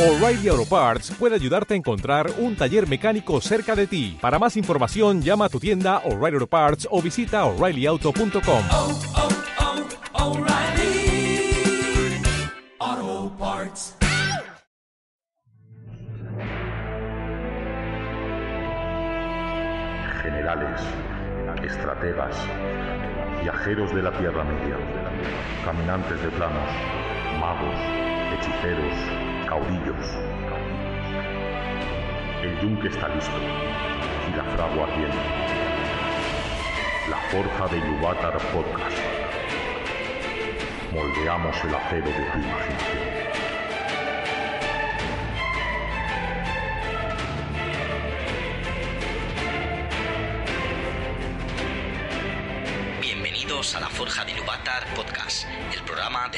O'Reilly Auto Parts puede ayudarte a encontrar un taller mecánico cerca de ti. Para más información, llama a tu tienda O'Reilly Auto Parts o visita oreillyauto.com. oh, oh, Parts. generales, estrategas, viajeros de la Tierra Media, caminantes de planos, magos, hechiceros, caudillos. El yunque está listo y la fragua ardiente. La forja de Yuvatar Podcast. Moldeamos el acero de tu imaginación. Bienvenidos a la Forja de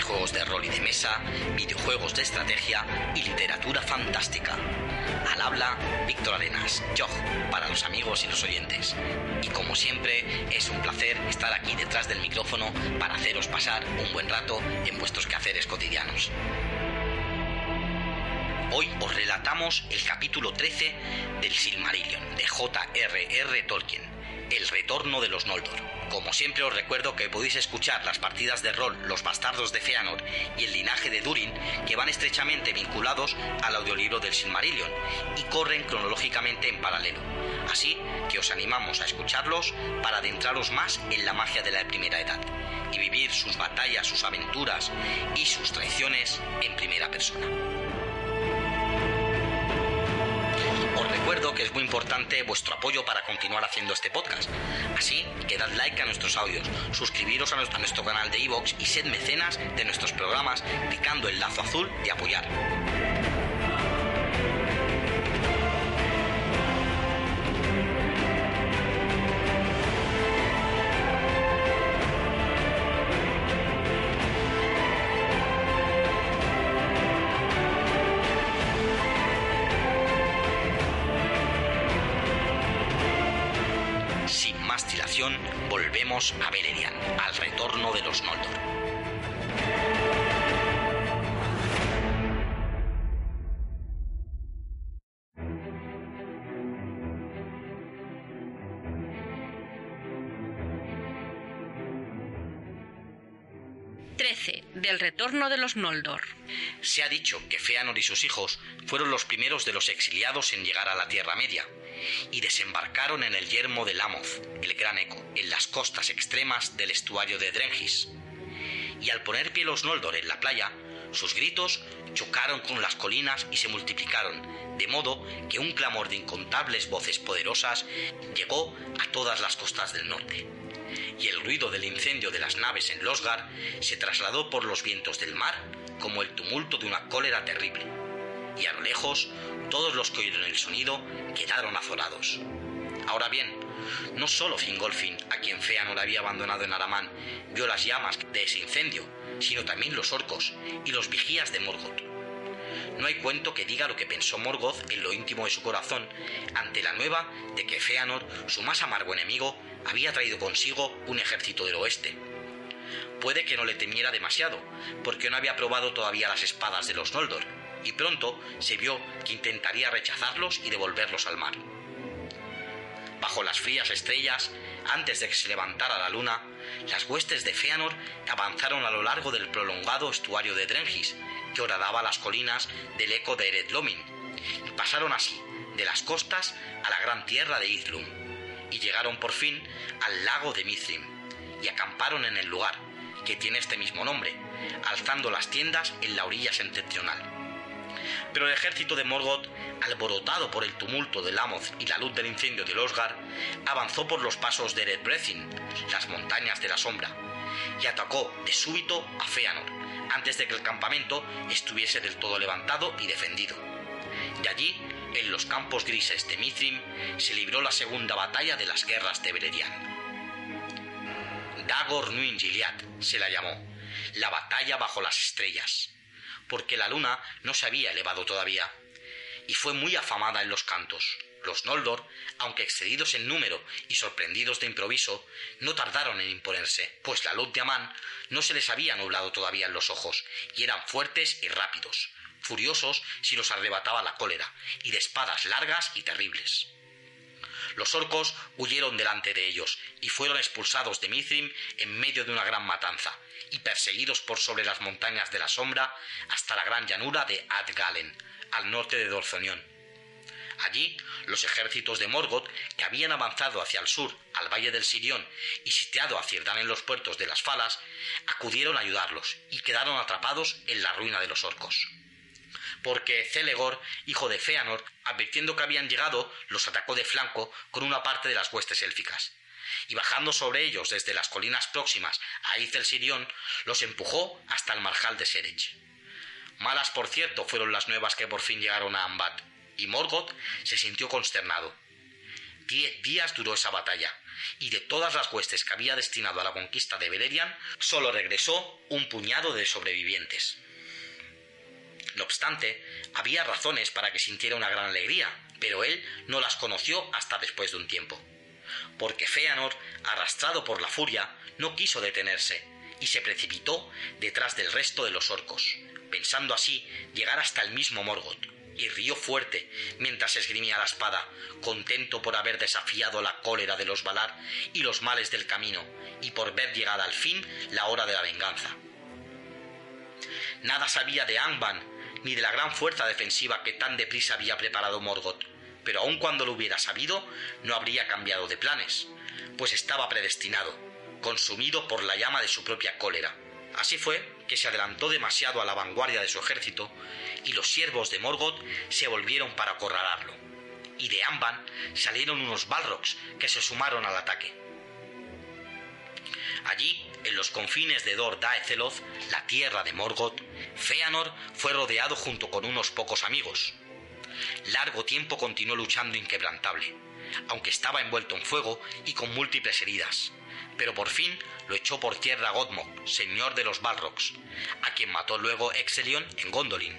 juegos de rol y de mesa, videojuegos de estrategia y literatura fantástica. Al habla, Víctor Arenas, Jog, para los amigos y los oyentes. Y como siempre, es un placer estar aquí detrás del micrófono para haceros pasar un buen rato en vuestros quehaceres cotidianos. Hoy os relatamos el capítulo 13 del Silmarillion de J.R.R. Tolkien, El retorno de los Noldor. Como siempre os recuerdo que podéis escuchar las partidas de rol Los bastardos de Feanor y el linaje de Durin, que van estrechamente vinculados al audiolibro del Silmarillion y corren cronológicamente en paralelo. Así que os animamos a escucharlos para adentraros más en la magia de la primera edad y vivir sus batallas, sus aventuras y sus traiciones en primera persona. Que es muy importante vuestro apoyo para continuar haciendo este podcast. Así que dad like a nuestros audios, suscribiros a nuestro, canal de iVoox y sed mecenas de nuestros programas clicando el lazo azul de apoyar. A Beleriand, al retorno de los Noldor. Del retorno de los Noldor. Se ha dicho que Feanor y sus hijos fueron los primeros de los exiliados en llegar a la Tierra Media y desembarcaron en el yermo de Lamoth, el Gran Eco, en las costas extremas del estuario de Drengis. Y al poner pie los Noldor en la playa, sus gritos chocaron con las colinas y se multiplicaron, de modo que un clamor de incontables voces poderosas llegó a todas las costas del norte y el ruido del incendio de las naves en Losgar se trasladó por los vientos del mar como el tumulto de una cólera terrible. Y a lo lejos, todos los que oyeron el sonido quedaron azorados. Ahora bien, no solo Fingolfin, a quien Feanor había abandonado en Aramán, vio las llamas de ese incendio, sino también los orcos y los vigías de Morgoth. No hay cuento que diga lo que pensó Morgoth en lo íntimo de su corazón ante la nueva de que Feanor, su más amargo enemigo, había traído consigo un ejército del oeste. Puede que no le temiera demasiado, porque no había probado todavía las espadas de los Noldor, y pronto se vio que intentaría rechazarlos y devolverlos al mar. Bajo las frías estrellas, antes de que se levantara la luna, las huestes de Feanor avanzaron a lo largo del prolongado estuario de Drengis, que horadaba las colinas del eco de Eredlomin, y pasaron así de las costas a la gran tierra de Ithlum, y llegaron por fin al lago de Mithrim, y acamparon en el lugar, que tiene este mismo nombre, alzando las tiendas en la orilla septentrional. Pero el ejército de Morgoth, alborotado por el tumulto de Lamoth y la luz del incendio de Losgar, avanzó por los pasos de Eredbrethin, las montañas de la sombra, y atacó de súbito a Feanor, antes de que el campamento estuviese del todo levantado y defendido. De allí, en los campos grises de Mithrim, se libró la segunda batalla de las guerras de Beleriand. Dagor Nuin Gilead se la llamó, la batalla bajo las estrellas, porque la luna no se había elevado todavía, y fue muy afamada en los cantos. Los Noldor, aunque excedidos en número y sorprendidos de improviso, no tardaron en imponerse, pues la luz de Amán no se les había nublado todavía en los ojos, y eran fuertes y rápidos, furiosos si los arrebataba la cólera, y de espadas largas y terribles. Los orcos huyeron delante de ellos y fueron expulsados de Mithrim en medio de una gran matanza y perseguidos por sobre las montañas de la sombra hasta la gran llanura de Adgalen, al norte de Dorzonión. Allí, los ejércitos de Morgoth, que habían avanzado hacia el sur, al valle del Sirión, y sitiado a Cirdán en los puertos de las Falas, acudieron a ayudarlos y quedaron atrapados en la ruina de los orcos porque Celegor, hijo de Feanor, advirtiendo que habían llegado, los atacó de flanco con una parte de las huestes élficas. Y bajando sobre ellos desde las colinas próximas a Izel Sirión, los empujó hasta el marjal de Serech. Malas, por cierto, fueron las nuevas que por fin llegaron a Ambat, y Morgoth se sintió consternado. Diez días duró esa batalla, y de todas las huestes que había destinado a la conquista de Beleriand, solo regresó un puñado de sobrevivientes. No obstante, había razones para que sintiera una gran alegría, pero él no las conoció hasta después de un tiempo. Porque Feanor, arrastrado por la furia, no quiso detenerse y se precipitó detrás del resto de los orcos, pensando así llegar hasta el mismo Morgoth, y rió fuerte mientras esgrimía la espada, contento por haber desafiado la cólera de los Valar y los males del camino, y por ver llegada al fin la hora de la venganza. Nada sabía de Angband ni de la gran fuerza defensiva que tan deprisa había preparado Morgoth, pero aun cuando lo hubiera sabido, no habría cambiado de planes, pues estaba predestinado, consumido por la llama de su propia cólera. Así fue que se adelantó demasiado a la vanguardia de su ejército y los siervos de Morgoth se volvieron para acorralarlo. Y de Amban salieron unos Balrogs que se sumaron al ataque. Allí, en los confines de Dor Daetheloth, la tierra de Morgoth, Feanor fue rodeado junto con unos pocos amigos. Largo tiempo continuó luchando inquebrantable, aunque estaba envuelto en fuego y con múltiples heridas. Pero por fin lo echó por tierra Godmok, señor de los Balrogs, a quien mató luego Exelion en Gondolin.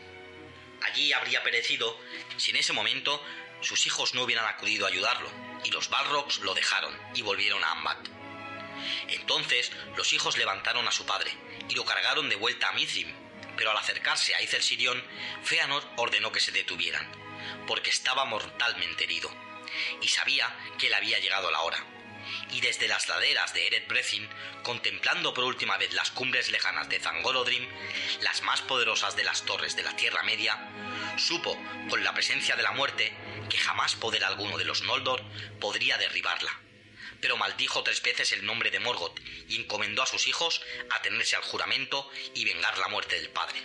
Allí habría perecido si en ese momento sus hijos no hubieran acudido a ayudarlo, y los Balrogs lo dejaron y volvieron a Ambat. Entonces los hijos levantaron a su padre y lo cargaron de vuelta a Mithrim, pero al acercarse a Izel Sirión, Feanor ordenó que se detuvieran, porque estaba mortalmente herido, y sabía que le había llegado la hora. Y desde las laderas de Eret Brethin, contemplando por última vez las cumbres lejanas de Zangorodrim, las más poderosas de las torres de la Tierra Media, supo, con la presencia de la muerte, que jamás poder alguno de los Noldor podría derribarla pero maldijo tres veces el nombre de Morgoth y encomendó a sus hijos a tenerse al juramento y vengar la muerte del padre.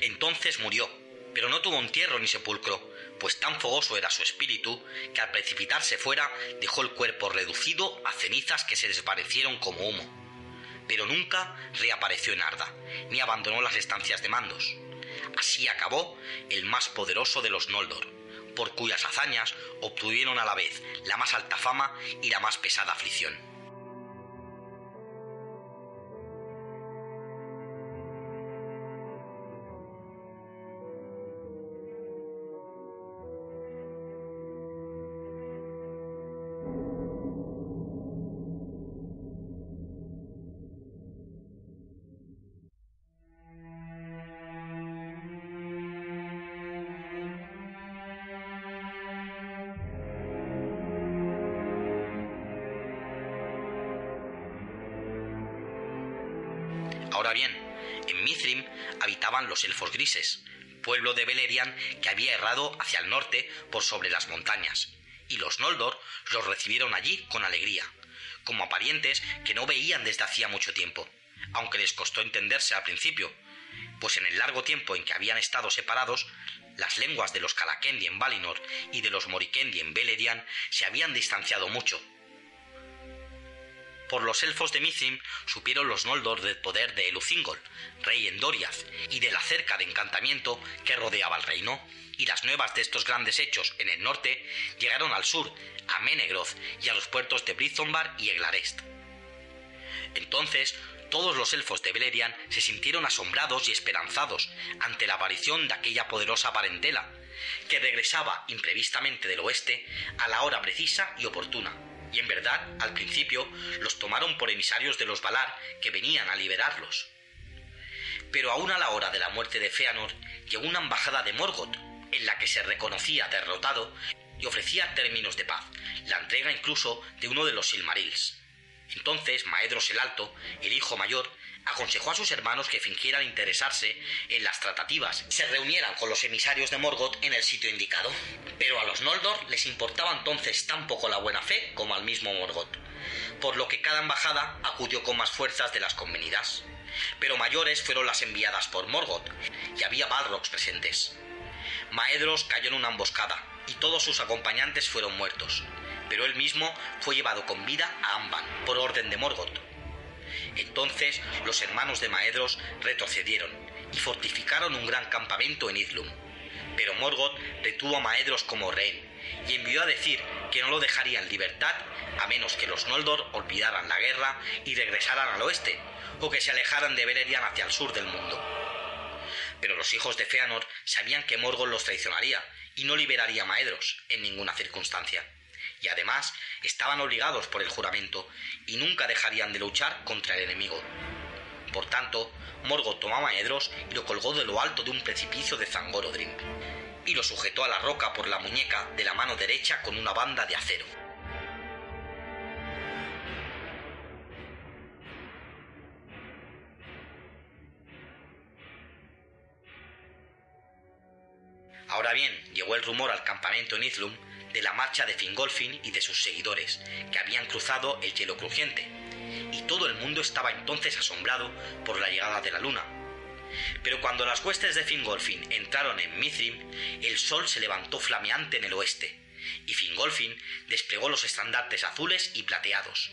Entonces murió, pero no tuvo entierro ni sepulcro, pues tan fogoso era su espíritu que al precipitarse fuera dejó el cuerpo reducido a cenizas que se desvanecieron como humo. Pero nunca reapareció en Arda, ni abandonó las estancias de mandos. Así acabó el más poderoso de los Noldor, por cuyas hazañas obtuvieron a la vez la más alta fama y la más pesada aflicción. Pueblo de Beleriand que había errado hacia el norte por sobre las montañas, y los Noldor los recibieron allí con alegría, como a parientes que no veían desde hacía mucho tiempo, aunque les costó entenderse al principio, pues en el largo tiempo en que habían estado separados, las lenguas de los Calakendi en Valinor y de los Morikendi en Beleriand se habían distanciado mucho, por los elfos de Mithrim supieron los Noldor del poder de Elucingol, rey en Doriath, y de la cerca de encantamiento que rodeaba el reino, y las nuevas de estos grandes hechos en el norte llegaron al sur, a Menegroth y a los puertos de Brizombar y Eglarest. Entonces, todos los elfos de Beleriand se sintieron asombrados y esperanzados ante la aparición de aquella poderosa parentela, que regresaba imprevistamente del oeste a la hora precisa y oportuna, y en verdad, al principio, los tomaron por emisarios de los Valar que venían a liberarlos. Pero aún a la hora de la muerte de Feanor llegó una embajada de Morgoth, en la que se reconocía derrotado y ofrecía términos de paz, la entrega incluso de uno de los Silmarils. Entonces Maedros el Alto, el hijo mayor, aconsejó a sus hermanos que fingieran interesarse en las tratativas y se reunieran con los emisarios de Morgoth en el sitio indicado. Pero a los Noldor les importaba entonces tan poco la buena fe como al mismo Morgoth, por lo que cada embajada acudió con más fuerzas de las convenidas. Pero mayores fueron las enviadas por Morgoth, y había Balrogs presentes. Maedros cayó en una emboscada, y todos sus acompañantes fueron muertos, pero él mismo fue llevado con vida a Amban por orden de Morgoth. Entonces los hermanos de Maedros retrocedieron y fortificaron un gran campamento en Idlum. Pero Morgoth detuvo a Maedros como rehén y envió a decir que no lo dejaría en libertad a menos que los Noldor olvidaran la guerra y regresaran al oeste, o que se alejaran de Beleriand hacia el sur del mundo. Pero los hijos de Feanor sabían que Morgoth los traicionaría y no liberaría a Maedros en ninguna circunstancia. Y además estaban obligados por el juramento y nunca dejarían de luchar contra el enemigo. Por tanto, Morgoth tomó a Maedros y lo colgó de lo alto de un precipicio de Zangorodrim, y lo sujetó a la roca por la muñeca de la mano derecha con una banda de acero. Ahora bien, llegó el rumor al campamento en Izlum de la marcha de Fingolfin y de sus seguidores, que habían cruzado el hielo crujiente, y todo el mundo estaba entonces asombrado por la llegada de la luna. Pero cuando las huestes de Fingolfin entraron en Mithrim, el sol se levantó flameante en el oeste, y Fingolfin desplegó los estandartes azules y plateados,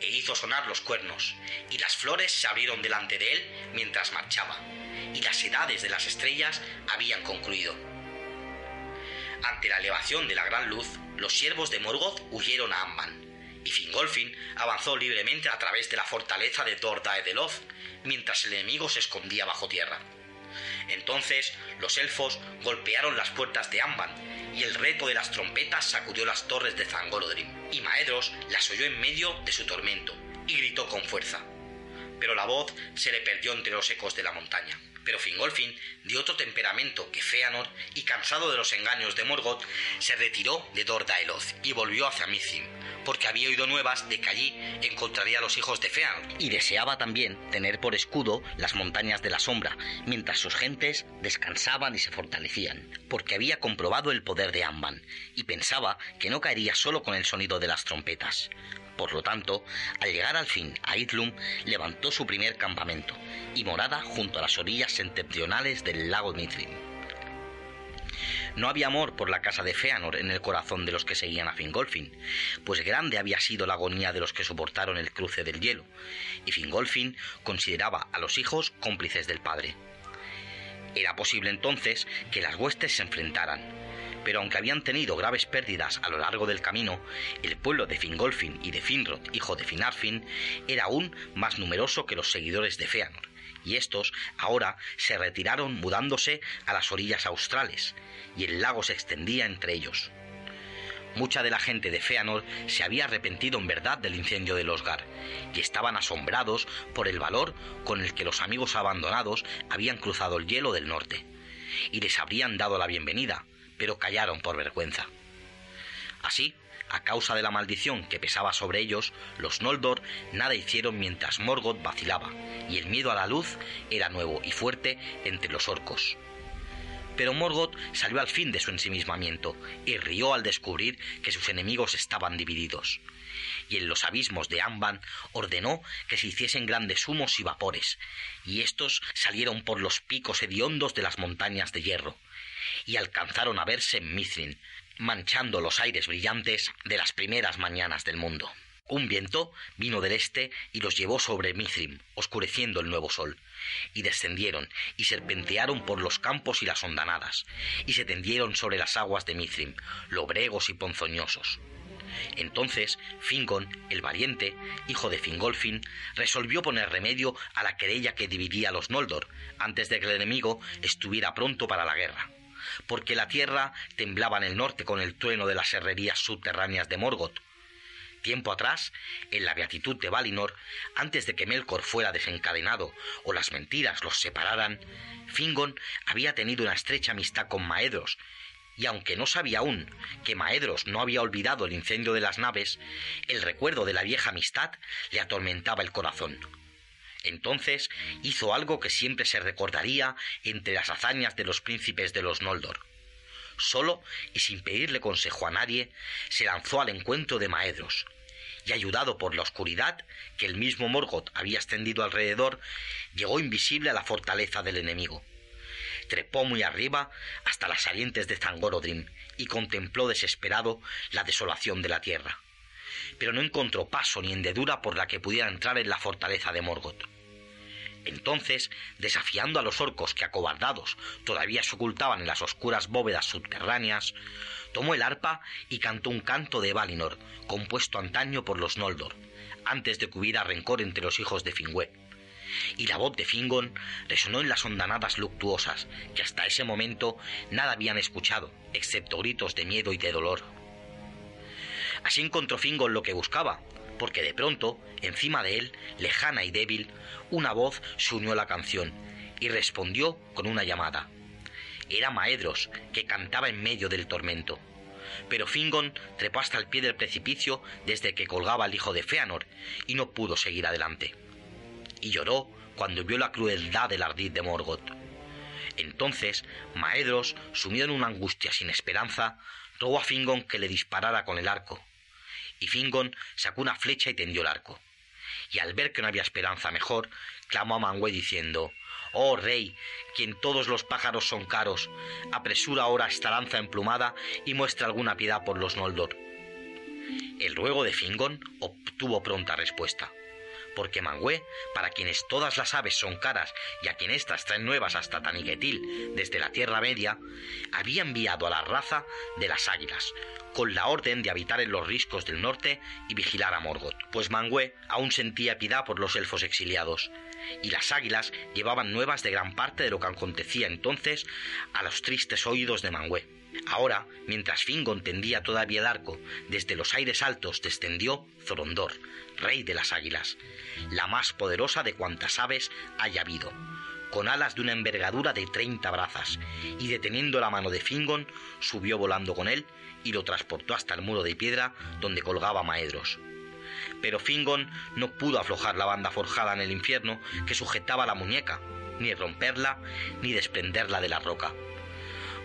e hizo sonar los cuernos, y las flores se abrieron delante de él mientras marchaba, y las edades de las estrellas habían concluido. Ante la elevación de la gran luz, los siervos de Morgoth huyeron a Amman, y Fingolfin avanzó libremente a través de la fortaleza de Dor Daedeloth, mientras el enemigo se escondía bajo tierra. Entonces los elfos golpearon las puertas de Amban, y el reto de las trompetas sacudió las torres de Zangorodrim, y Maedros las oyó en medio de su tormento, y gritó con fuerza. Pero la voz se le perdió entre los ecos de la montaña. Pero Fingolfin, de otro temperamento que Feanor, y cansado de los engaños de Morgoth, se retiró de Dor Daeloth y volvió hacia Mithrim, porque había oído nuevas de que allí encontraría a los hijos de Feanor, y deseaba también tener por escudo las montañas de la sombra, mientras sus gentes descansaban y se fortalecían, porque había comprobado el poder de Amban, y pensaba que no caería solo con el sonido de las trompetas. Por lo tanto, al llegar al fin a Idlum, levantó su primer campamento y morada junto a las orillas septentrionales del lago Mithrim. No había amor por la casa de Feanor en el corazón de los que seguían a Fingolfin, pues grande había sido la agonía de los que soportaron el cruce del hielo, y Fingolfin consideraba a los hijos cómplices del padre. Era posible entonces que las huestes se enfrentaran, pero aunque habían tenido graves pérdidas a lo largo del camino, el pueblo de Fingolfin y de Finrod, hijo de Finarfin, era aún más numeroso que los seguidores de Feanor, y estos ahora se retiraron mudándose a las orillas australes, y el lago se extendía entre ellos. Mucha de la gente de Feanor se había arrepentido en verdad del incendio de Osgar, y estaban asombrados por el valor con el que los amigos abandonados habían cruzado el hielo del norte, y les habrían dado la bienvenida, pero callaron por vergüenza. Así, a causa de la maldición que pesaba sobre ellos, los Noldor nada hicieron mientras Morgoth vacilaba, y el miedo a la luz era nuevo y fuerte entre los orcos. Pero Morgoth salió al fin de su ensimismamiento y rió al descubrir que sus enemigos estaban divididos. Y en los abismos de Amban ordenó que se hiciesen grandes humos y vapores, y estos salieron por los picos hediondos de las montañas de hierro, y alcanzaron a verse en Mithrin, manchando los aires brillantes de las primeras mañanas del mundo. Un viento vino del este y los llevó sobre Mithrim, oscureciendo el nuevo sol, y descendieron y serpentearon por los campos y las hondanadas, y se tendieron sobre las aguas de Mithrim, lobregos y ponzoñosos. Entonces Fingon, el valiente, hijo de Fingolfin, resolvió poner remedio a la querella que dividía a los Noldor, antes de que el enemigo estuviera pronto para la guerra porque la tierra temblaba en el norte con el trueno de las herrerías subterráneas de Morgoth. Tiempo atrás, en la beatitud de Valinor, antes de que Melkor fuera desencadenado o las mentiras los separaran, Fingon había tenido una estrecha amistad con Maedros, y aunque no sabía aún que Maedros no había olvidado el incendio de las naves, el recuerdo de la vieja amistad le atormentaba el corazón. Entonces hizo algo que siempre se recordaría entre las hazañas de los príncipes de los Noldor. Solo y sin pedirle consejo a nadie, se lanzó al encuentro de Maedros, y ayudado por la oscuridad que el mismo Morgoth había extendido alrededor, llegó invisible a la fortaleza del enemigo. Trepó muy arriba hasta las salientes de Zangorodrim y contempló desesperado la desolación de la tierra pero no encontró paso ni hendedura por la que pudiera entrar en la fortaleza de Morgoth. Entonces, desafiando a los orcos que acobardados todavía se ocultaban en las oscuras bóvedas subterráneas, tomó el arpa y cantó un canto de Valinor, compuesto antaño por los Noldor, antes de que hubiera rencor entre los hijos de Fingüe. Y la voz de Fingon resonó en las hondanadas luctuosas, que hasta ese momento nada habían escuchado, excepto gritos de miedo y de dolor. Así encontró Fingon lo que buscaba, porque de pronto, encima de él, lejana y débil, una voz se unió a la canción y respondió con una llamada. Era Maedros, que cantaba en medio del tormento. Pero Fingon trepó hasta el pie del precipicio desde que colgaba el hijo de Feanor y no pudo seguir adelante. Y lloró cuando vio la crueldad del ardid de Morgoth. Entonces, Maedros, sumido en una angustia sin esperanza, rogó a Fingon que le disparara con el arco, y Fingon sacó una flecha y tendió el arco. Y al ver que no había esperanza mejor, clamó a Manwë diciendo Oh rey, quien todos los pájaros son caros, apresura ahora esta lanza emplumada y muestra alguna piedad por los Noldor. El ruego de Fingon obtuvo pronta respuesta porque Manwë, para quienes todas las aves son caras y a quien éstas traen nuevas hasta Taniquetil desde la Tierra Media, había enviado a la raza de las águilas, con la orden de habitar en los riscos del norte y vigilar a Morgoth, pues Manwë aún sentía piedad por los elfos exiliados, y las águilas llevaban nuevas de gran parte de lo que acontecía entonces a los tristes oídos de Manwë. Ahora, mientras Fingon tendía todavía el arco, desde los aires altos descendió Zorondor, rey de las águilas, la más poderosa de cuantas aves haya habido, con alas de una envergadura de treinta brazas, y deteniendo la mano de Fingon, subió volando con él y lo transportó hasta el muro de piedra donde colgaba Maedros. Pero Fingon no pudo aflojar la banda forjada en el infierno que sujetaba la muñeca, ni romperla, ni desprenderla de la roca.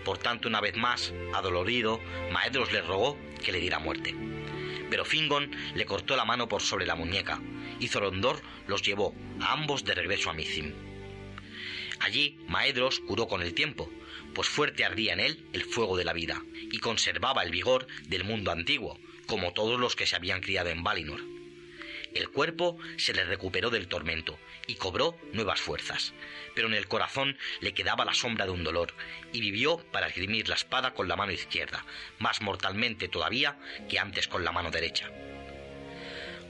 Por tanto, una vez más, adolorido, Maedros le rogó que le diera muerte. Pero Fingon le cortó la mano por sobre la muñeca, y Zorondor los llevó a ambos de regreso a Mizim. Allí Maedros curó con el tiempo, pues fuerte ardía en él el fuego de la vida, y conservaba el vigor del mundo antiguo, como todos los que se habían criado en Valinor. El cuerpo se le recuperó del tormento y cobró nuevas fuerzas, pero en el corazón le quedaba la sombra de un dolor, y vivió para esgrimir la espada con la mano izquierda, más mortalmente todavía que antes con la mano derecha.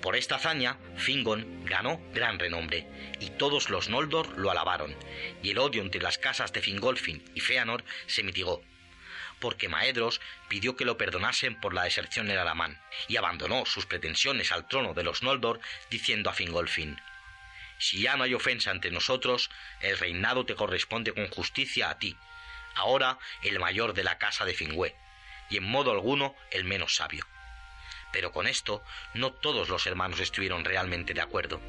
Por esta hazaña, Fingon ganó gran renombre, y todos los Noldor lo alabaron, y el odio entre las casas de Fingolfin y Feanor se mitigó, porque Maedros pidió que lo perdonasen por la deserción en Alamán, y abandonó sus pretensiones al trono de los Noldor, diciendo a Fingolfin Si ya no hay ofensa entre nosotros, el reinado te corresponde con justicia a ti, ahora el mayor de la casa de Fingüe, y en modo alguno el menos sabio. Pero con esto no todos los hermanos estuvieron realmente de acuerdo.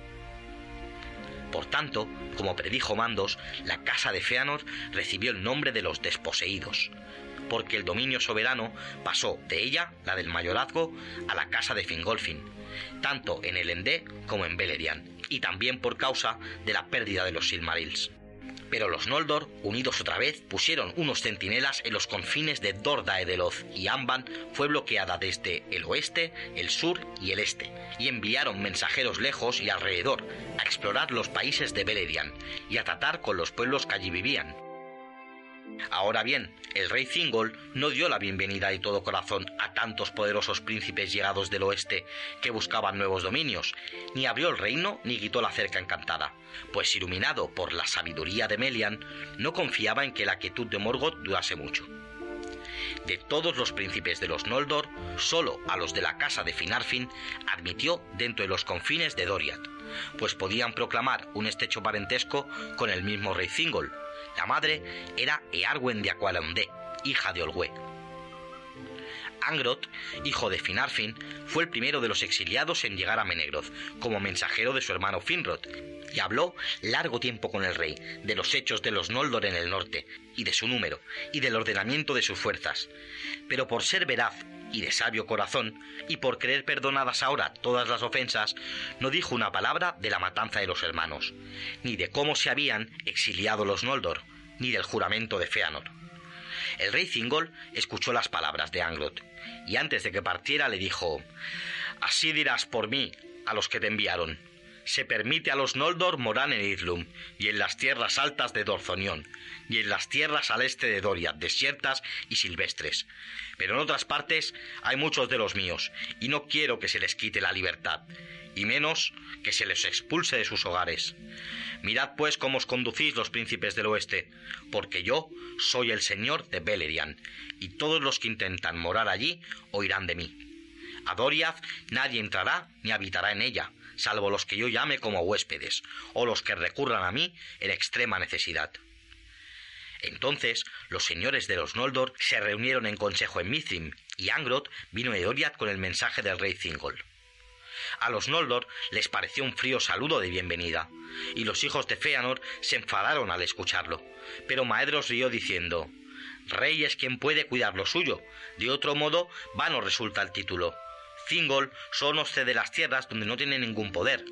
Por tanto, como predijo Mandos, la casa de Feanor recibió el nombre de los desposeídos, porque el dominio soberano pasó de ella, la del mayorazgo, a la casa de Fingolfin, tanto en el Endé como en Beleriand, y también por causa de la pérdida de los Silmarils. Pero los Noldor, unidos otra vez, pusieron unos centinelas en los confines de Dordaedeloth y Amban fue bloqueada desde el oeste, el sur y el este, y enviaron mensajeros lejos y alrededor a explorar los países de Beleriand y a tratar con los pueblos que allí vivían. Ahora bien, el rey Thingol no dio la bienvenida de todo corazón a tantos poderosos príncipes llegados del oeste que buscaban nuevos dominios, ni abrió el reino ni quitó la cerca encantada, pues iluminado por la sabiduría de Melian, no confiaba en que la quietud de Morgoth durase mucho. De todos los príncipes de los Noldor, solo a los de la casa de Finarfin admitió dentro de los confines de Doriath, pues podían proclamar un estrecho parentesco con el mismo rey Thingol. La madre era Earwen de Aqualondé, hija de Olwe. Angrot, hijo de Finarfin, fue el primero de los exiliados en llegar a Menegroth, como mensajero de su hermano Finrod, y habló largo tiempo con el rey de los hechos de los Noldor en el norte, y de su número, y del ordenamiento de sus fuerzas. Pero por ser veraz y de sabio corazón, y por creer perdonadas ahora todas las ofensas, no dijo una palabra de la matanza de los hermanos, ni de cómo se habían exiliado los Noldor, ni del juramento de Feanor. El rey Thingol escuchó las palabras de Angrot, y antes de que partiera le dijo Así dirás por mí a los que te enviaron. Se permite a los Noldor morar en Idlum y en las tierras altas de Dorzonión y en las tierras al este de Doria, desiertas y silvestres. Pero en otras partes hay muchos de los míos y no quiero que se les quite la libertad y menos que se les expulse de sus hogares. Mirad pues cómo os conducís los príncipes del oeste, porque yo soy el señor de Beleriand, y todos los que intentan morar allí oirán de mí. A Doriath nadie entrará ni habitará en ella, salvo los que yo llame como huéspedes, o los que recurran a mí en extrema necesidad. Entonces los señores de los Noldor se reunieron en consejo en Mithrim, y Angrot vino de Doriath con el mensaje del rey Thingol. A los Noldor les pareció un frío saludo de bienvenida, y los hijos de Feanor se enfadaron al escucharlo. Pero Maedros rió diciendo Rey es quien puede cuidar lo suyo, de otro modo vano resulta el título. Thingol solo cede las tierras donde no tiene ningún poder.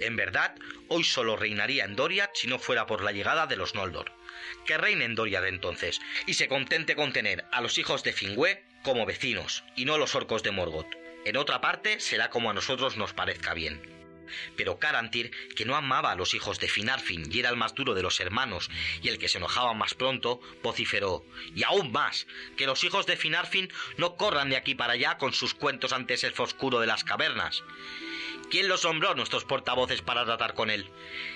En verdad, hoy solo reinaría en Doriath si no fuera por la llegada de los Noldor. Que reine en Doriath entonces, y se contente con tener a los hijos de Fingüe como vecinos, y no los orcos de Morgoth. En otra parte será como a nosotros nos parezca bien. Pero Carantir, que no amaba a los hijos de Finarfin y era el más duro de los hermanos y el que se enojaba más pronto, vociferó, y aún más, que los hijos de Finarfin no corran de aquí para allá con sus cuentos ante ese oscuro de las cavernas. ¿Quién los nombró nuestros portavoces para tratar con él?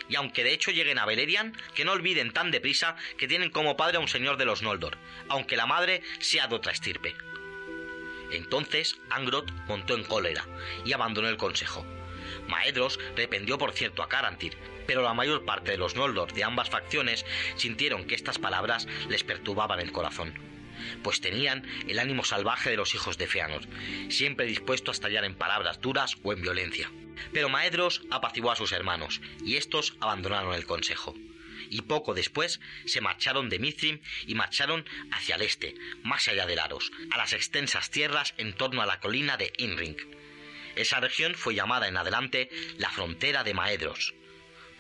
Y aunque de hecho lleguen a Beleriand, que no olviden tan deprisa que tienen como padre a un señor de los Noldor, aunque la madre sea de otra estirpe. Entonces Angrot montó en cólera y abandonó el consejo. Maedros rependió por cierto a Carantir, pero la mayor parte de los Noldor de ambas facciones sintieron que estas palabras les perturbaban el corazón, pues tenían el ánimo salvaje de los hijos de Feanor, siempre dispuesto a estallar en palabras duras o en violencia. Pero Maedros apaciguó a sus hermanos, y estos abandonaron el consejo y poco después se marcharon de Mithrim y marcharon hacia el este, más allá del Aros, a las extensas tierras en torno a la colina de Inring. Esa región fue llamada en adelante la frontera de Maedros,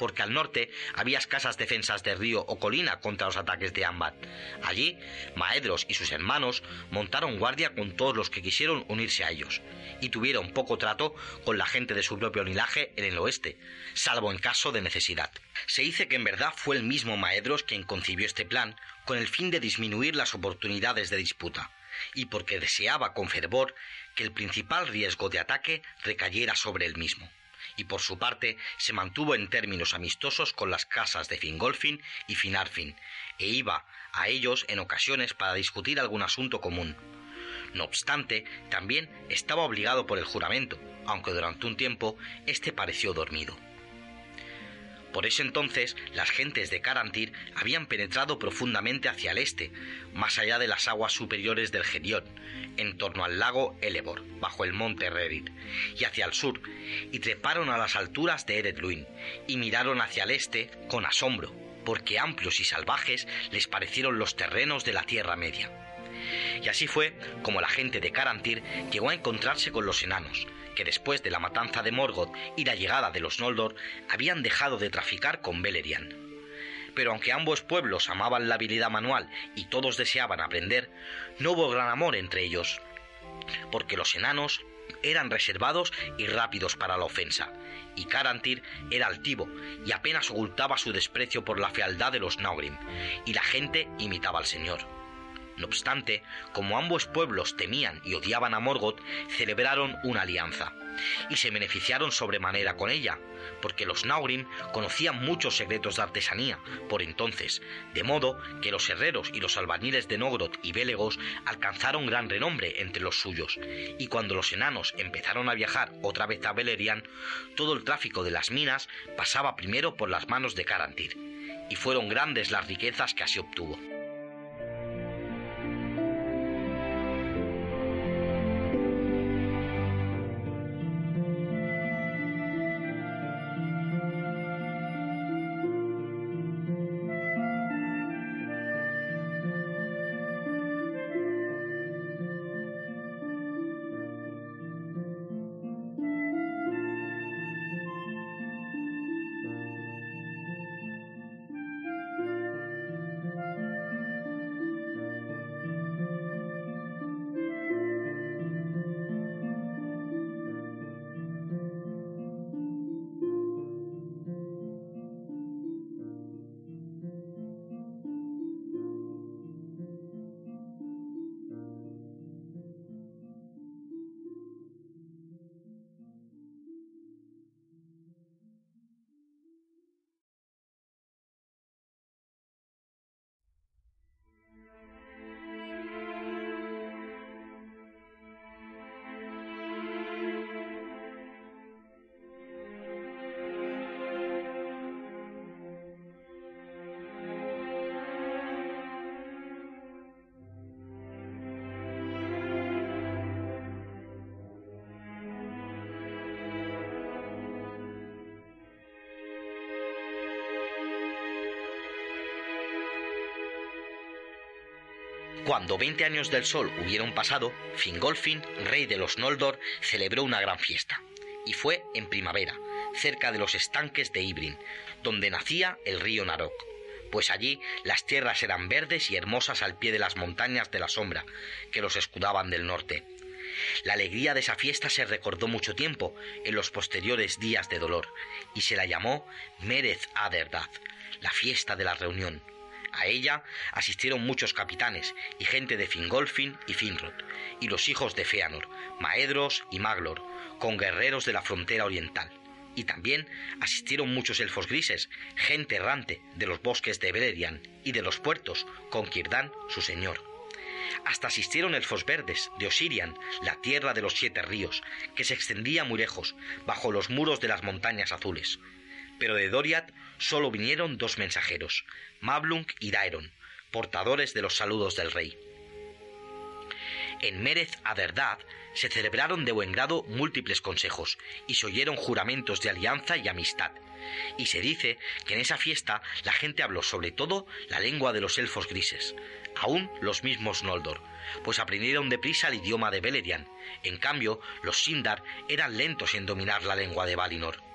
porque al norte había escasas defensas de río o colina contra los ataques de Ambat. Allí, Maedros y sus hermanos montaron guardia con todos los que quisieron unirse a ellos, y tuvieron poco trato con la gente de su propio linaje en el oeste, salvo en caso de necesidad. Se dice que en verdad fue el mismo Maedros quien concibió este plan con el fin de disminuir las oportunidades de disputa, y porque deseaba con fervor que el principal riesgo de ataque recayera sobre él mismo y por su parte se mantuvo en términos amistosos con las casas de Fingolfin y Finarfin, e iba a ellos en ocasiones para discutir algún asunto común. No obstante, también estaba obligado por el juramento, aunque durante un tiempo éste pareció dormido. Por ese entonces las gentes de Carantir habían penetrado profundamente hacia el este, más allá de las aguas superiores del Gerión, en torno al lago Elebor, bajo el monte Rerit, y hacia el sur, y treparon a las alturas de Eretluin, y miraron hacia el este con asombro, porque amplios y salvajes les parecieron los terrenos de la Tierra Media. Y así fue como la gente de Carantir llegó a encontrarse con los enanos, que después de la matanza de Morgoth y la llegada de los Noldor habían dejado de traficar con Beleriand. Pero aunque ambos pueblos amaban la habilidad manual y todos deseaban aprender, no hubo gran amor entre ellos, porque los enanos eran reservados y rápidos para la ofensa, y Carantir era altivo y apenas ocultaba su desprecio por la fealdad de los Naugrim, y la gente imitaba al Señor. No obstante, como ambos pueblos temían y odiaban a Morgoth, celebraron una alianza y se beneficiaron sobremanera con ella, porque los Naurim conocían muchos secretos de artesanía por entonces, de modo que los herreros y los albañiles de Nogrod y Bélegos alcanzaron gran renombre entre los suyos, y cuando los enanos empezaron a viajar otra vez a Beleriand, todo el tráfico de las minas pasaba primero por las manos de Carantir, y fueron grandes las riquezas que así obtuvo. Cuando veinte años del sol hubieron pasado, Fingolfin, rey de los Noldor, celebró una gran fiesta. Y fue en primavera, cerca de los estanques de Ibrin, donde nacía el río Narok. Pues allí las tierras eran verdes y hermosas al pie de las montañas de la sombra, que los escudaban del norte. La alegría de esa fiesta se recordó mucho tiempo en los posteriores días de dolor, y se la llamó Merez Aderdad, la fiesta de la reunión. A ella asistieron muchos capitanes y gente de Fingolfin y Finrod, y los hijos de Feanor, Maedros y Maglor, con guerreros de la frontera oriental. Y también asistieron muchos elfos grises, gente errante de los bosques de Beleriand y de los puertos, con Kirdan, su señor. Hasta asistieron elfos verdes de Osirian, la tierra de los siete ríos, que se extendía muy lejos, bajo los muros de las montañas azules. Pero de Doriath solo vinieron dos mensajeros, Mablung y Daeron, portadores de los saludos del rey. En Merez Aderdad se celebraron de buen grado múltiples consejos y se oyeron juramentos de alianza y amistad. Y se dice que en esa fiesta la gente habló sobre todo la lengua de los elfos grises, aún los mismos Noldor, pues aprendieron deprisa el idioma de Beleriand. En cambio, los Sindar eran lentos en dominar la lengua de Valinor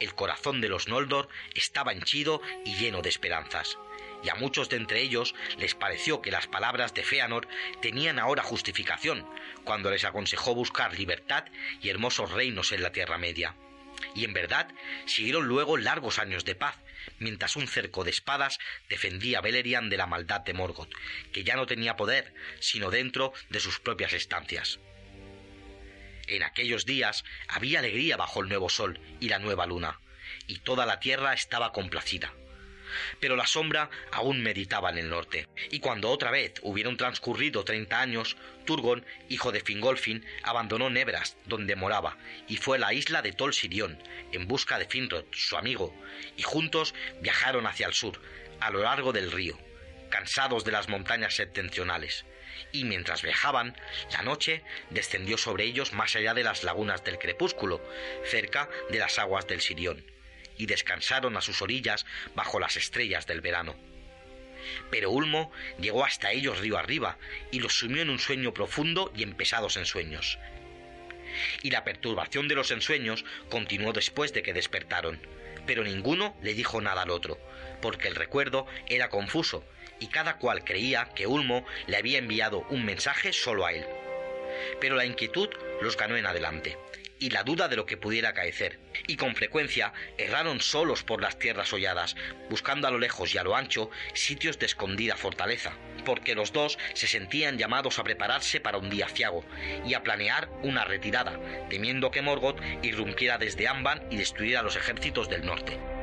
el corazón de los Noldor estaba henchido y lleno de esperanzas, y a muchos de entre ellos les pareció que las palabras de Feanor tenían ahora justificación, cuando les aconsejó buscar libertad y hermosos reinos en la Tierra Media. Y en verdad siguieron luego largos años de paz, mientras un cerco de espadas defendía a Beleriand de la maldad de Morgoth, que ya no tenía poder, sino dentro de sus propias estancias. En aquellos días había alegría bajo el nuevo sol y la nueva luna, y toda la tierra estaba complacida. Pero la sombra aún meditaba en el norte, y cuando otra vez hubieron transcurrido treinta años, Turgon, hijo de Fingolfin, abandonó Nebras, donde moraba, y fue a la isla de Tol Sirion, en busca de Finrod, su amigo, y juntos viajaron hacia el sur, a lo largo del río, cansados de las montañas septentrionales y mientras viajaban, la noche descendió sobre ellos más allá de las lagunas del crepúsculo, cerca de las aguas del Sirión, y descansaron a sus orillas bajo las estrellas del verano. Pero Ulmo llegó hasta ellos río arriba y los sumió en un sueño profundo y en pesados ensueños. Y la perturbación de los ensueños continuó después de que despertaron, pero ninguno le dijo nada al otro, porque el recuerdo era confuso y cada cual creía que Ulmo le había enviado un mensaje solo a él. Pero la inquietud los ganó en adelante, y la duda de lo que pudiera acaecer, y con frecuencia erraron solos por las tierras holladas, buscando a lo lejos y a lo ancho sitios de escondida fortaleza, porque los dos se sentían llamados a prepararse para un día fiago y a planear una retirada, temiendo que Morgoth irrumpiera desde Amban y destruyera los ejércitos del norte.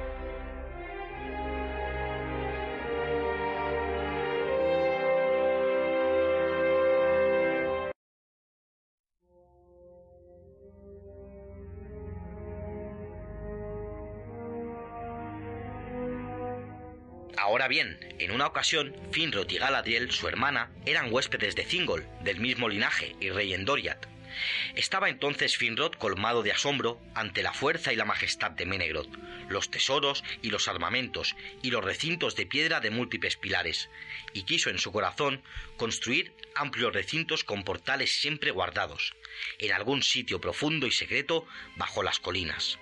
Bien, en una ocasión, Finrod y Galadriel, su hermana, eran huéspedes de Thingol, del mismo linaje y rey en Doriath. Estaba entonces Finrod colmado de asombro ante la fuerza y la majestad de Menegroth, los tesoros y los armamentos y los recintos de piedra de múltiples pilares, y quiso en su corazón construir amplios recintos con portales siempre guardados, en algún sitio profundo y secreto bajo las colinas.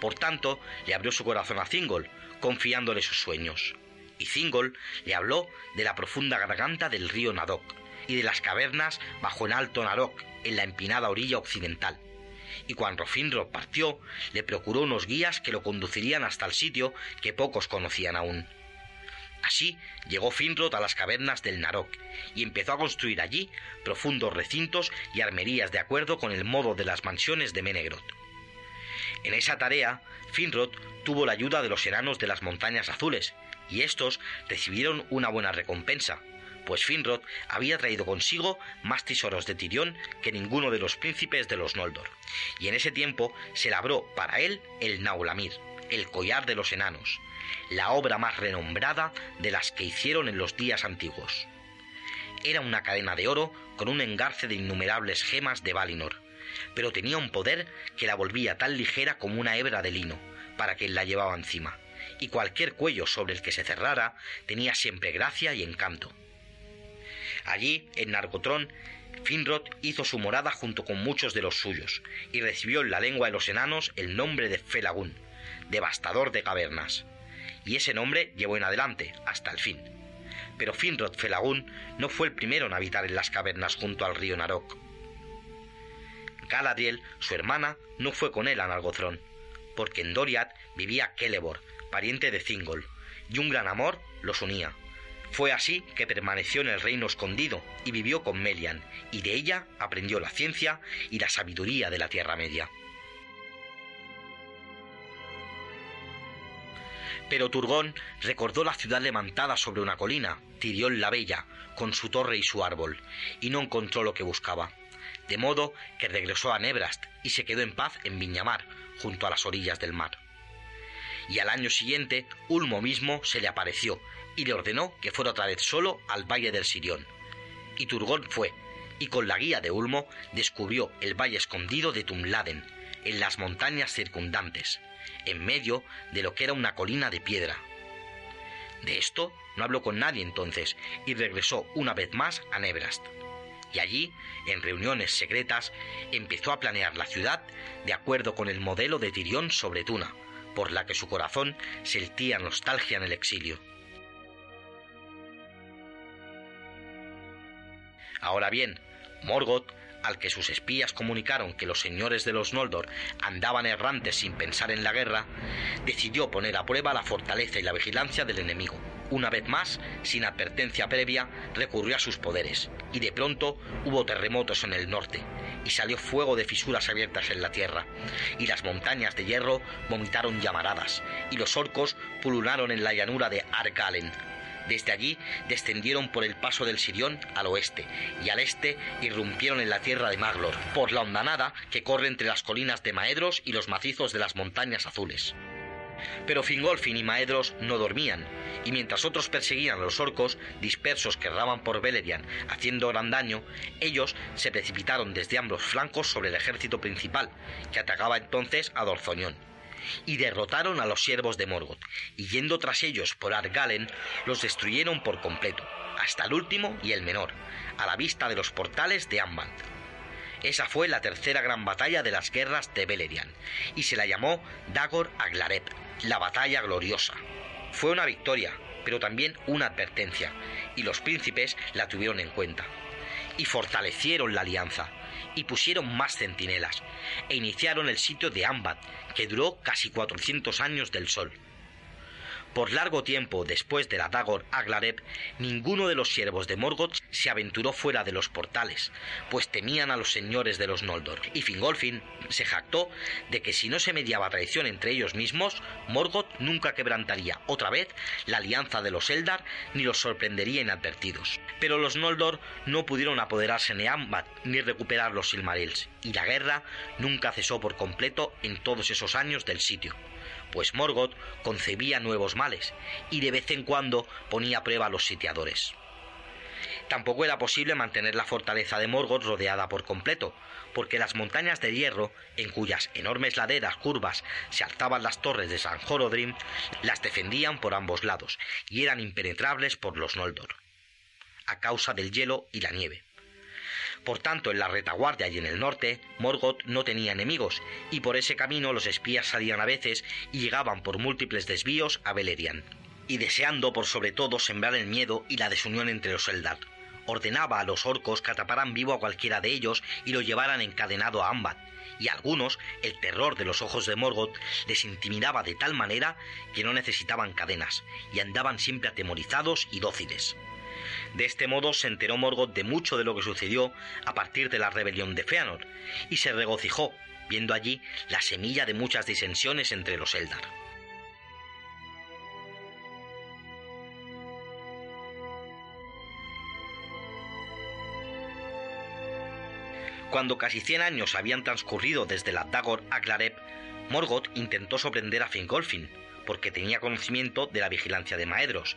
Por tanto, le abrió su corazón a Thingol, confiándole sus sueños. Y Thingol le habló de la profunda garganta del río Nadok y de las cavernas bajo el alto Narok, en la empinada orilla occidental. Y cuando Finrod partió, le procuró unos guías que lo conducirían hasta el sitio que pocos conocían aún. Así llegó Finrod a las cavernas del Narok y empezó a construir allí profundos recintos y armerías de acuerdo con el modo de las mansiones de Menegroth. En esa tarea, Finrod tuvo la ayuda de los enanos de las montañas azules, y estos recibieron una buena recompensa, pues Finrod había traído consigo más tesoros de Tirión que ninguno de los príncipes de los Noldor, y en ese tiempo se labró para él el Naulamir, el collar de los enanos, la obra más renombrada de las que hicieron en los días antiguos. Era una cadena de oro con un engarce de innumerables gemas de Valinor, pero tenía un poder que la volvía tan ligera como una hebra de lino, para quien la llevaba encima, y cualquier cuello sobre el que se cerrara tenía siempre gracia y encanto. Allí, en Nargothrond, Finrod hizo su morada junto con muchos de los suyos, y recibió en la lengua de los enanos el nombre de Felagún, devastador de cavernas. Y ese nombre llevó en adelante, hasta el fin. Pero Finrod Felagún no fue el primero en habitar en las cavernas junto al río Narok. Galadriel, su hermana, no fue con él a Nargothrond, porque en Doriath vivía Celeborn, pariente de Thingol, y un gran amor los unía. Fue así que permaneció en el reino escondido y vivió con Melian, y de ella aprendió la ciencia y la sabiduría de la Tierra Media. Pero Turgón recordó la ciudad levantada sobre una colina, Tirión la Bella, con su torre y su árbol, y no encontró lo que buscaba de modo que regresó a Nebrast y se quedó en paz en Viñamar, junto a las orillas del mar. Y al año siguiente, Ulmo mismo se le apareció y le ordenó que fuera otra vez solo al valle del Sirión. Y Turgón fue, y con la guía de Ulmo descubrió el valle escondido de Tumladen, en las montañas circundantes, en medio de lo que era una colina de piedra. De esto no habló con nadie entonces y regresó una vez más a Nebrast y allí, en reuniones secretas, empezó a planear la ciudad de acuerdo con el modelo de Tirión sobre Tuna, por la que su corazón sentía nostalgia en el exilio. Ahora bien, Morgoth, al que sus espías comunicaron que los señores de los Noldor andaban errantes sin pensar en la guerra, decidió poner a prueba la fortaleza y la vigilancia del enemigo una vez más, sin advertencia previa, recurrió a sus poderes, y de pronto hubo terremotos en el norte, y salió fuego de fisuras abiertas en la tierra, y las montañas de hierro vomitaron llamaradas, y los orcos pulularon en la llanura de Argalen. Desde allí descendieron por el paso del Sirión al oeste, y al este irrumpieron en la tierra de Maglor, por la hondanada que corre entre las colinas de Maedros y los macizos de las montañas azules. Pero Fingolfin y Maedros no dormían, y mientras otros perseguían a los orcos, dispersos que erraban por Beleriand, haciendo gran daño, ellos se precipitaron desde ambos flancos sobre el ejército principal, que atacaba entonces a Dorzoñón y derrotaron a los siervos de Morgoth, y yendo tras ellos por Argalen, los destruyeron por completo, hasta el último y el menor, a la vista de los portales de Amband. Esa fue la tercera gran batalla de las guerras de Beleriand, y se la llamó Dagor Aglareb, la batalla gloriosa. Fue una victoria, pero también una advertencia, y los príncipes la tuvieron en cuenta. y fortalecieron la alianza, y pusieron más centinelas, e iniciaron el sitio de Ambat, que duró casi 400 años del sol. Por largo tiempo después de la Dagor Aglareb, ninguno de los siervos de Morgoth se aventuró fuera de los portales, pues temían a los señores de los Noldor. Y Fingolfin se jactó de que si no se mediaba traición entre ellos mismos, Morgoth nunca quebrantaría otra vez la alianza de los Eldar ni los sorprendería inadvertidos. Pero los Noldor no pudieron apoderarse de Ambat ni recuperar los Silmarils, y la guerra nunca cesó por completo en todos esos años del sitio pues Morgoth concebía nuevos males y de vez en cuando ponía a prueba a los sitiadores. Tampoco era posible mantener la fortaleza de Morgoth rodeada por completo, porque las montañas de hierro, en cuyas enormes laderas curvas se alzaban las torres de San Jorodrim, las defendían por ambos lados y eran impenetrables por los Noldor, a causa del hielo y la nieve. Por tanto, en la retaguardia y en el norte, Morgoth no tenía enemigos, y por ese camino los espías salían a veces y llegaban por múltiples desvíos a Beleriand. Y deseando por sobre todo sembrar el miedo y la desunión entre los Eldar, ordenaba a los orcos que atraparan vivo a cualquiera de ellos y lo llevaran encadenado a Ambat, y a algunos el terror de los ojos de Morgoth les intimidaba de tal manera que no necesitaban cadenas, y andaban siempre atemorizados y dóciles. De este modo se enteró Morgoth de mucho de lo que sucedió a partir de la rebelión de Feanor, y se regocijó, viendo allí la semilla de muchas disensiones entre los Eldar. Cuando casi cien años habían transcurrido desde la Dagor Aglareb, Morgoth intentó sorprender a Fingolfin, porque tenía conocimiento de la vigilancia de Maedros,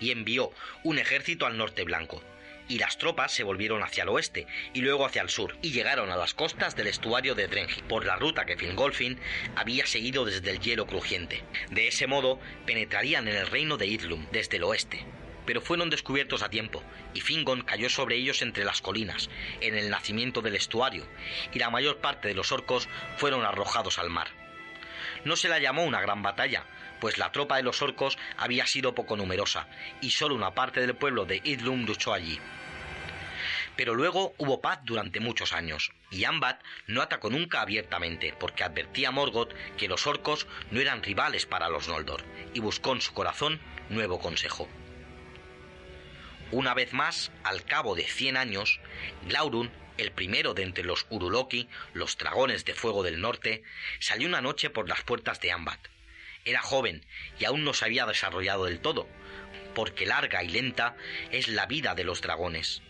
y envió un ejército al norte blanco, y las tropas se volvieron hacia el oeste y luego hacia el sur y llegaron a las costas del estuario de Drengi por la ruta que Fingolfin había seguido desde el hielo crujiente. De ese modo penetrarían en el reino de Idlum desde el oeste. Pero fueron descubiertos a tiempo, y Fingon cayó sobre ellos entre las colinas, en el nacimiento del estuario, y la mayor parte de los orcos fueron arrojados al mar. No se la llamó una gran batalla, pues la tropa de los orcos había sido poco numerosa, y solo una parte del pueblo de Idlum luchó allí. Pero luego hubo paz durante muchos años, y Ambat no atacó nunca abiertamente, porque advertía a Morgoth que los orcos no eran rivales para los Noldor, y buscó en su corazón nuevo consejo. Una vez más, al cabo de cien años, Glaurung, el primero de entre los Uruloki, los dragones de fuego del norte, salió una noche por las puertas de Ambat. Era joven y aún no se había desarrollado del todo, porque larga y lenta es la vida de los dragones.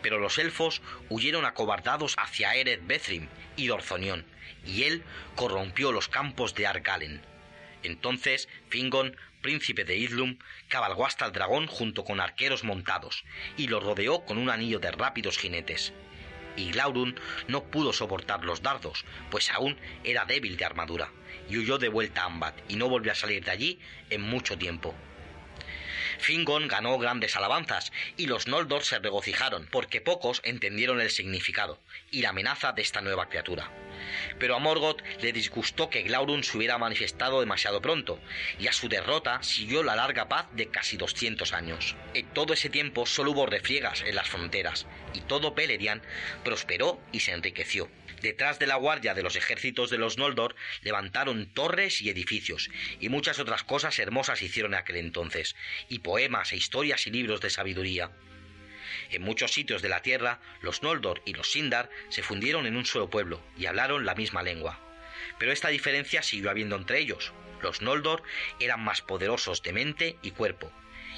Pero los elfos huyeron acobardados hacia Ered Bethrim y Dorzonión, y él corrompió los campos de Argalen. Entonces Fingon, príncipe de Idlum, cabalgó hasta el dragón junto con arqueros montados, y lo rodeó con un anillo de rápidos jinetes. Y Glaurung no pudo soportar los dardos, pues aún era débil de armadura, y huyó de vuelta a Ambat, y no volvió a salir de allí en mucho tiempo. Fingon ganó grandes alabanzas y los Noldor se regocijaron porque pocos entendieron el significado y la amenaza de esta nueva criatura. Pero a Morgoth le disgustó que Glaurung se hubiera manifestado demasiado pronto y a su derrota siguió la larga paz de casi 200 años. En todo ese tiempo solo hubo refriegas en las fronteras y todo Peleriand prosperó y se enriqueció. Detrás de la guardia de los ejércitos de los Noldor levantaron torres y edificios, y muchas otras cosas hermosas hicieron en aquel entonces, y poemas e historias y libros de sabiduría. En muchos sitios de la tierra, los Noldor y los Sindar se fundieron en un solo pueblo y hablaron la misma lengua. Pero esta diferencia siguió habiendo entre ellos. Los Noldor eran más poderosos de mente y cuerpo,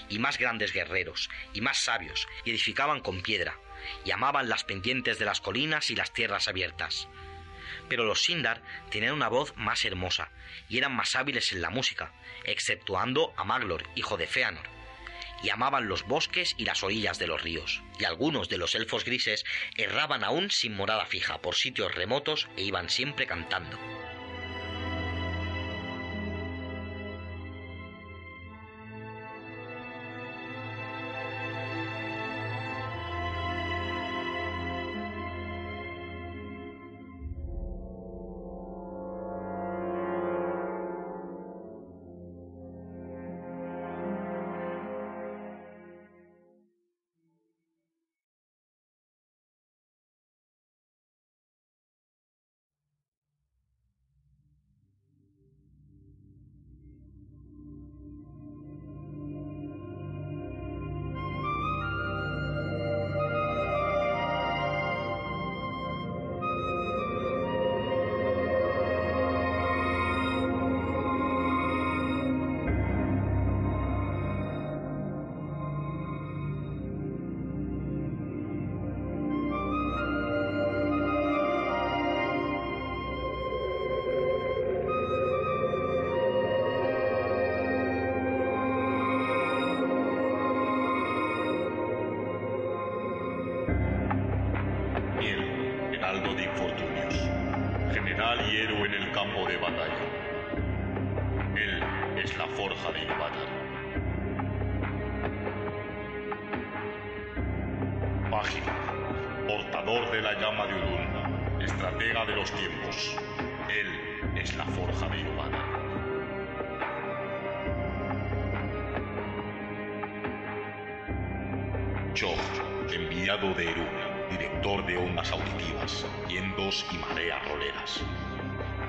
y más grandes guerreros, y más sabios, y edificaban con piedra, y amaban las pendientes de las colinas y las tierras abiertas. Pero los Sindar tenían una voz más hermosa y eran más hábiles en la música, exceptuando a Maglor, hijo de Feanor, y amaban los bosques y las orillas de los ríos. Y algunos de los elfos grises erraban aún sin morada fija por sitios remotos e iban siempre cantando.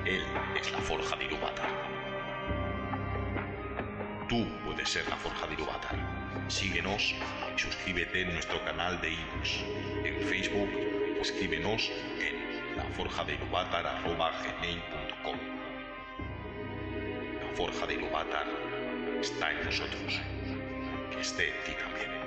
Él es la forja de Ilúvatar. Tú puedes ser la forja de Ilúvatar. Síguenos y suscríbete en nuestro canal de iVoox. En Facebook, escríbenos en laforjadeiluvatar.gmail.com La forja de Ilúvatar está en nosotros. Que esté en ti también.